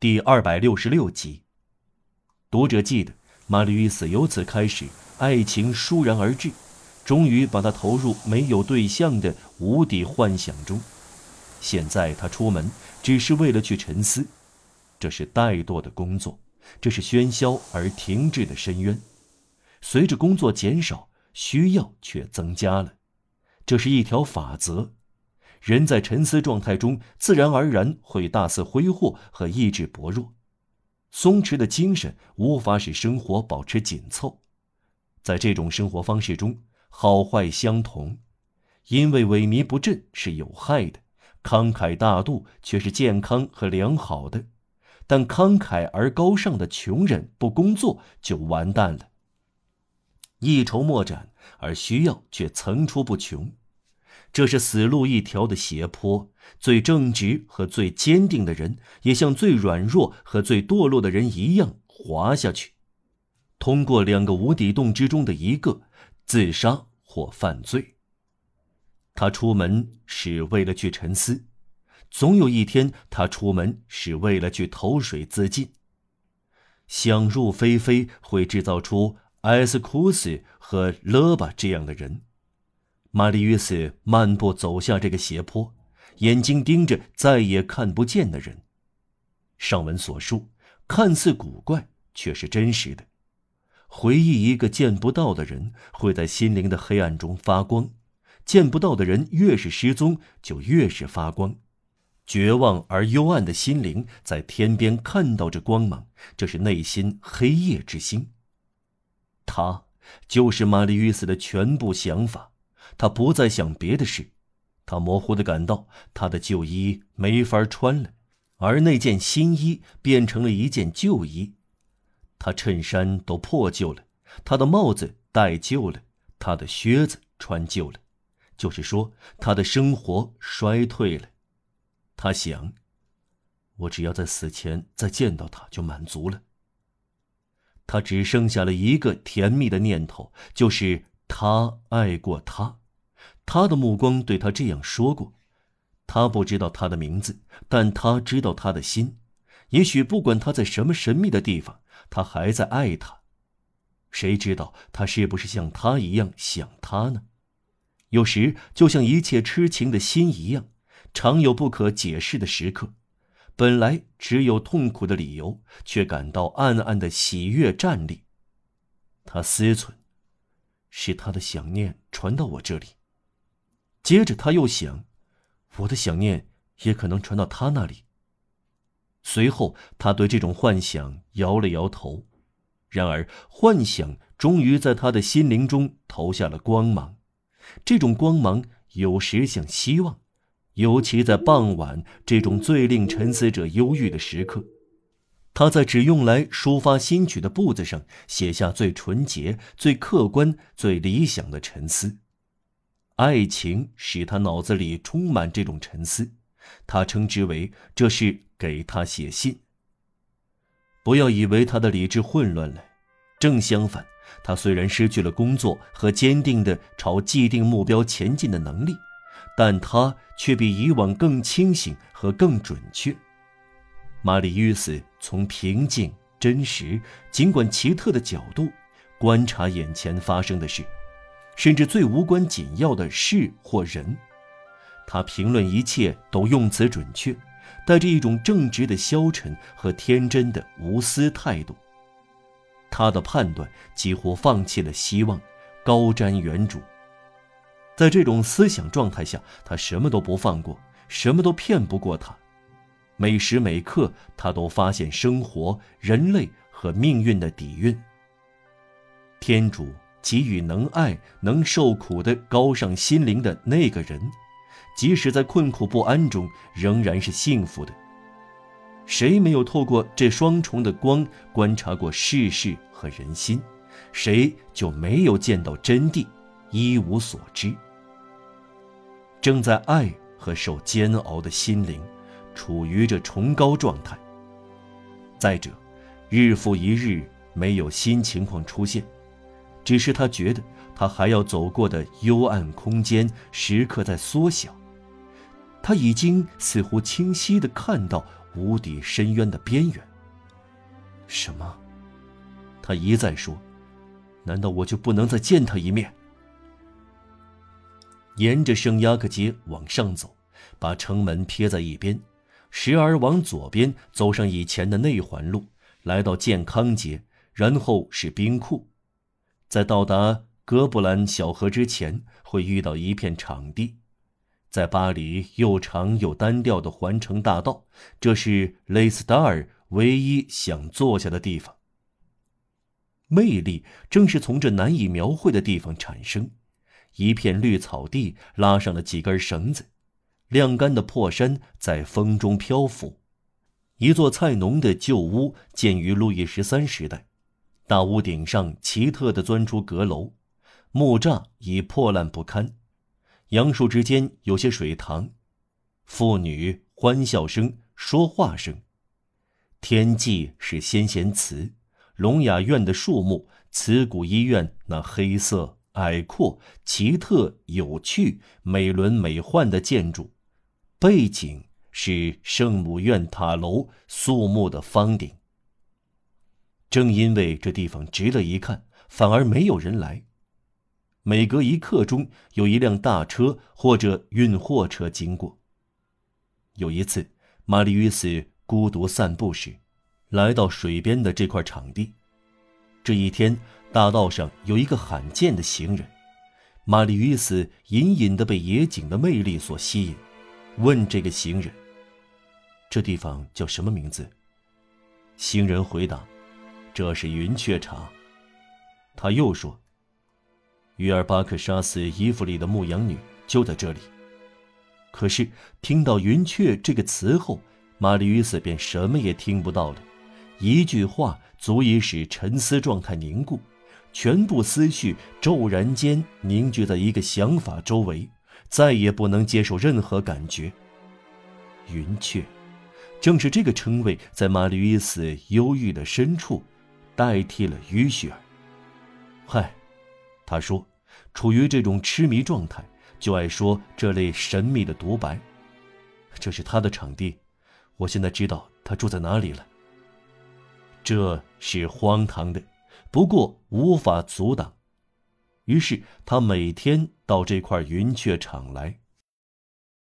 第二百六十六集。读者记得，玛丽·斯由此开始，爱情倏然而至，终于把他投入没有对象的无底幻想中。现在他出门，只是为了去沉思，这是怠惰的工作，这是喧嚣而停滞的深渊。随着工作减少，需要却增加了，这是一条法则。人在沉思状态中，自然而然会大肆挥霍和意志薄弱。松弛的精神无法使生活保持紧凑，在这种生活方式中，好坏相同，因为萎靡不振是有害的，慷慨大度却是健康和良好的。但慷慨而高尚的穷人不工作就完蛋了，一筹莫展，而需要却层出不穷。这是死路一条的斜坡，最正直和最坚定的人，也像最软弱和最堕落的人一样滑下去，通过两个无底洞之中的一个，自杀或犯罪。他出门是为了去沉思，总有一天他出门是为了去投水自尽。想入非非会制造出埃斯库斯和勒巴这样的人。玛丽·约斯漫步走下这个斜坡，眼睛盯着再也看不见的人。上文所述看似古怪，却是真实的。回忆一个见不到的人，会在心灵的黑暗中发光。见不到的人越是失踪，就越是发光。绝望而幽暗的心灵在天边看到着光芒，这是内心黑夜之星。他就是玛丽·约斯的全部想法。他不再想别的事，他模糊的感到他的旧衣没法穿了，而那件新衣变成了一件旧衣。他衬衫都破旧了，他的帽子戴旧了，他的靴子穿旧了，就是说他的生活衰退了。他想，我只要在死前再见到他就满足了。他只剩下了一个甜蜜的念头，就是他爱过他。他的目光对他这样说过：“他不知道他的名字，但他知道他的心。也许不管他在什么神秘的地方，他还在爱他。谁知道他是不是像他一样想他呢？有时就像一切痴情的心一样，常有不可解释的时刻。本来只有痛苦的理由，却感到暗暗的喜悦站立。他思忖：是他的想念传到我这里。”接着他又想，我的想念也可能传到他那里。随后他对这种幻想摇了摇头，然而幻想终于在他的心灵中投下了光芒。这种光芒有时像希望，尤其在傍晚这种最令沉思者忧郁的时刻。他在只用来抒发心曲的簿子上写下最纯洁、最客观、最理想的沉思。爱情使他脑子里充满这种沉思，他称之为这是给他写信。不要以为他的理智混乱了，正相反，他虽然失去了工作和坚定的朝既定目标前进的能力，但他却比以往更清醒和更准确。玛丽·约斯从平静、真实、尽管奇特的角度观察眼前发生的事。甚至最无关紧要的事或人，他评论一切都用词准确，带着一种正直的消沉和天真的无私态度。他的判断几乎放弃了希望，高瞻远瞩。在这种思想状态下，他什么都不放过，什么都骗不过他。每时每刻，他都发现生活、人类和命运的底蕴。天主。给予能爱、能受苦的高尚心灵的那个人，即使在困苦不安中，仍然是幸福的。谁没有透过这双重的光观察过世事和人心？谁就没有见到真谛，一无所知。正在爱和受煎熬的心灵，处于这崇高状态。再者，日复一日没有新情况出现。只是他觉得，他还要走过的幽暗空间时刻在缩小。他已经似乎清晰地看到无底深渊的边缘。什么？他一再说：“难道我就不能再见他一面？”沿着圣雅各街往上走，把城门撇在一边，时而往左边走上以前的内环路，来到健康街，然后是冰库，在到达哥布兰小河之前，会遇到一片场地，在巴黎又长又单调的环城大道，这是雷斯达尔唯一想坐下的地方。魅力正是从这难以描绘的地方产生。一片绿草地，拉上了几根绳子，晾干的破衫在风中漂浮。一座菜农的旧屋建于路易十三时代，大屋顶上奇特地钻出阁楼，木栅已破烂不堪，杨树之间有些水塘，妇女欢笑声、说话声。天际是先贤祠，聋哑院的树木，慈谷医院那黑色。矮阔、奇特、有趣、美轮美奂的建筑，背景是圣母院塔楼肃穆的方顶。正因为这地方值得一看，反而没有人来。每隔一刻钟，有一辆大车或者运货车经过。有一次，玛丽与斯孤独散步时，来到水边的这块场地。这一天。大道上有一个罕见的行人，玛丽与斯隐隐的被野景的魅力所吸引，问这个行人：“这地方叫什么名字？”行人回答：“这是云雀场。”他又说：“约尔巴克杀死衣服里的牧羊女就在这里。”可是听到“云雀”这个词后，玛丽与斯便什么也听不到了。一句话足以使沉思状态凝固。全部思绪骤然间凝聚在一个想法周围，再也不能接受任何感觉。云雀，正是这个称谓，在玛丽与斯忧郁的深处，代替了雨雪儿。嗨，他说，处于这种痴迷状态，就爱说这类神秘的独白。这是他的场地，我现在知道他住在哪里了。这是荒唐的。不过无法阻挡，于是他每天到这块云雀场来。